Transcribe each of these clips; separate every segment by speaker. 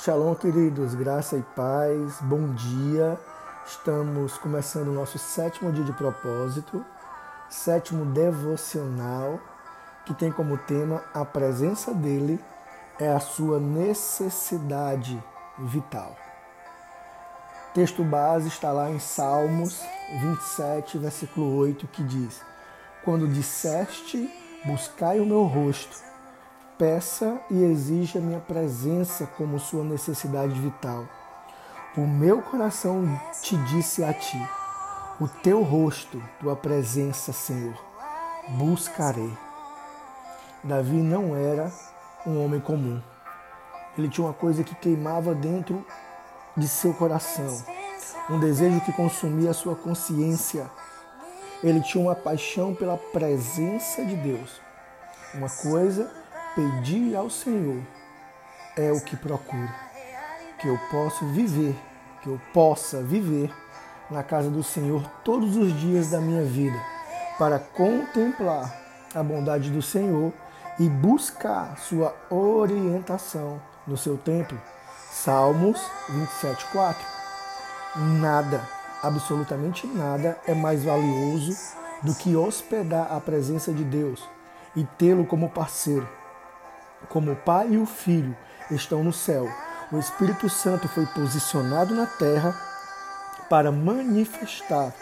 Speaker 1: Shalom, queridos, graça e paz, bom dia. Estamos começando o nosso sétimo dia de propósito, sétimo devocional, que tem como tema a presença dele é a sua necessidade vital. Texto base está lá em Salmos 27, versículo 8, que diz: Quando disseste, buscai o meu rosto, peça e exija minha presença como sua necessidade vital. O meu coração te disse a ti: O teu rosto, tua presença, Senhor, buscarei. Davi não era um homem comum. Ele tinha uma coisa que queimava dentro de seu coração, um desejo que consumia a sua consciência. Ele tinha uma paixão pela presença de Deus. Uma coisa pedir ao Senhor é o que procuro, que eu possa viver, que eu possa viver na casa do Senhor todos os dias da minha vida, para contemplar a bondade do Senhor e buscar sua orientação no seu templo. Salmos 27:4. Nada, absolutamente nada é mais valioso do que hospedar a presença de Deus e tê-lo como parceiro como o Pai e o Filho estão no céu, o Espírito Santo foi posicionado na terra para manifestar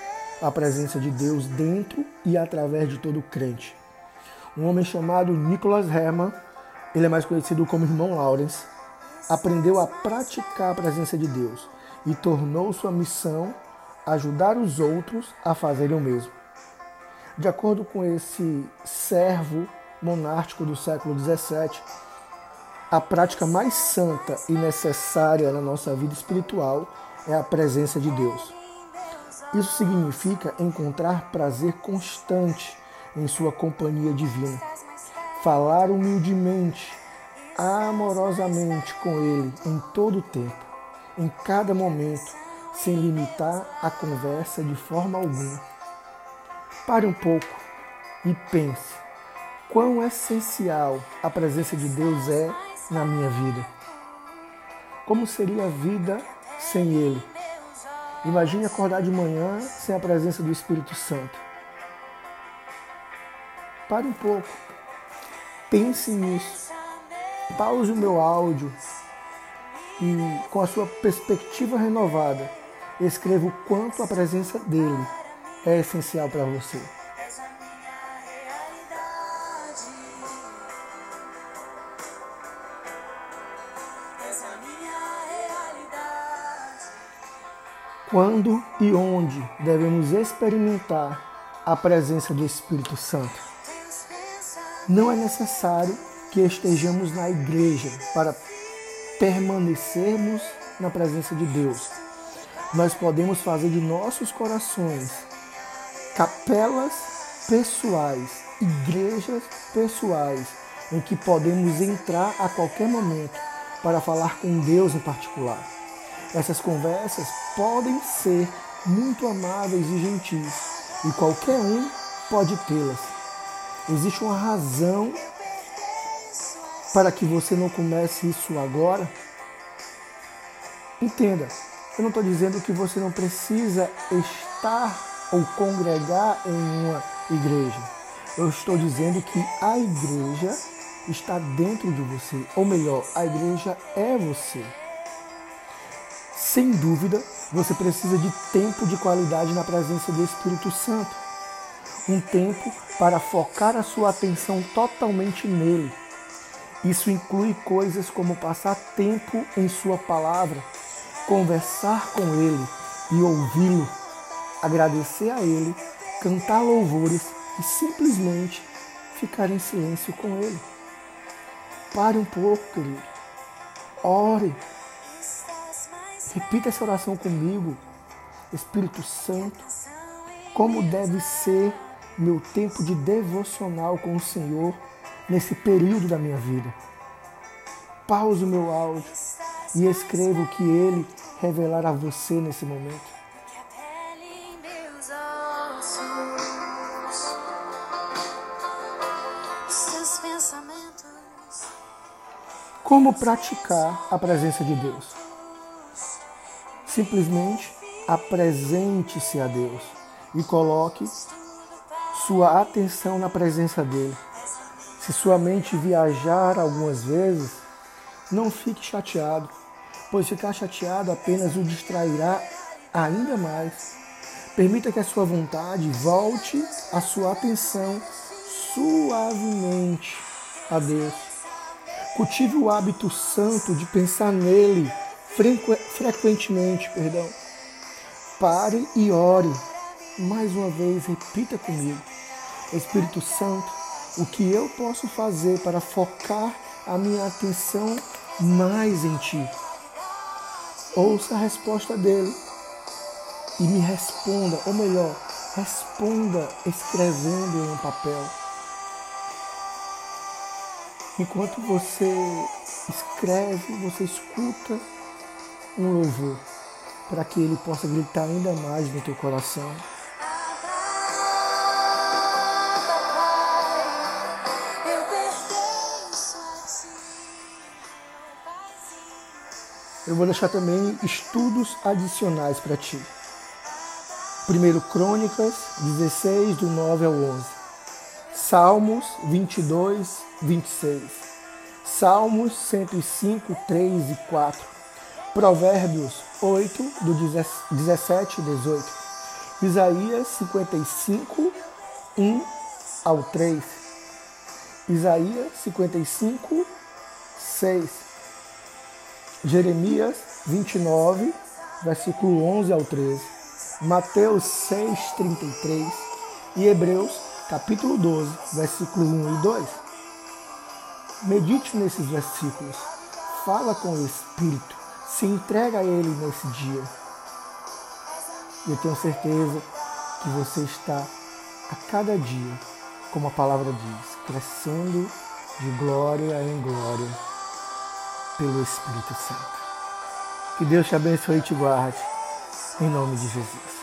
Speaker 1: a presença de Deus dentro e através de todo crente. Um homem chamado Nicholas Herman, ele é mais conhecido como Irmão Lawrence, aprendeu a praticar a presença de Deus e tornou sua missão ajudar os outros a fazerem o mesmo. De acordo com esse servo monárquico do século XVII, a prática mais santa e necessária na nossa vida espiritual é a presença de Deus. Isso significa encontrar prazer constante em Sua companhia divina, falar humildemente, amorosamente com Ele em todo o tempo, em cada momento, sem limitar a conversa de forma alguma. Pare um pouco e pense quão essencial a presença de Deus é na minha vida. Como seria a vida sem Ele? Imagine acordar de manhã sem a presença do Espírito Santo. Pare um pouco. Pense nisso. Pause o meu áudio e, com a sua perspectiva renovada, escreva o quanto a presença dele é essencial para você. Quando e onde devemos experimentar a presença do Espírito Santo? Não é necessário que estejamos na igreja para permanecermos na presença de Deus. Nós podemos fazer de nossos corações capelas pessoais, igrejas pessoais, em que podemos entrar a qualquer momento para falar com Deus em particular. Essas conversas podem ser muito amáveis e gentis e qualquer um pode tê-las. Existe uma razão para que você não comece isso agora? Entenda, eu não estou dizendo que você não precisa estar ou congregar em uma igreja. Eu estou dizendo que a igreja está dentro de você, ou melhor, a igreja é você. Sem dúvida, você precisa de tempo de qualidade na presença do Espírito Santo. Um tempo para focar a sua atenção totalmente nele. Isso inclui coisas como passar tempo em Sua palavra, conversar com Ele e ouvi-lo, agradecer a Ele, cantar louvores e simplesmente ficar em silêncio com Ele. Pare um pouco, querido. Ore, Repita essa oração comigo. Espírito Santo, como deve ser meu tempo de devocional com o Senhor nesse período da minha vida. Pause o meu áudio e escreva o que Ele revelar a você nesse momento. Como praticar a presença de Deus? Simplesmente apresente-se a Deus e coloque sua atenção na presença dele. Se sua mente viajar algumas vezes, não fique chateado, pois ficar chateado apenas o distrairá ainda mais. Permita que a sua vontade volte a sua atenção suavemente a Deus. Cultive o hábito santo de pensar nele frequentemente, perdão. Pare e ore. Mais uma vez, repita comigo. Espírito Santo, o que eu posso fazer para focar a minha atenção mais em Ti? Ouça a resposta dele e me responda, ou melhor, responda escrevendo em um papel. Enquanto você escreve, você escuta um louvor para que ele possa gritar ainda mais no teu coração. Eu vou deixar também estudos adicionais para ti. Primeiro Crônicas 16, do 9 ao 11. Salmos 22, 26. Salmos 105, 3 e 4. Provérbios 8, do 17 e 18. Isaías 55, 1 ao 3. Isaías 55, 6. Jeremias 29, versículo 11 ao 13. Mateus 6:33 e Hebreus capítulo 12, versículo 1 e 2. Medite nesses versículos. Fala com o Espírito. Se entrega a Ele nesse dia. Eu tenho certeza que você está a cada dia, como a palavra diz, crescendo de glória em glória pelo Espírito Santo. Que Deus te abençoe e te guarde. Em nome de Jesus.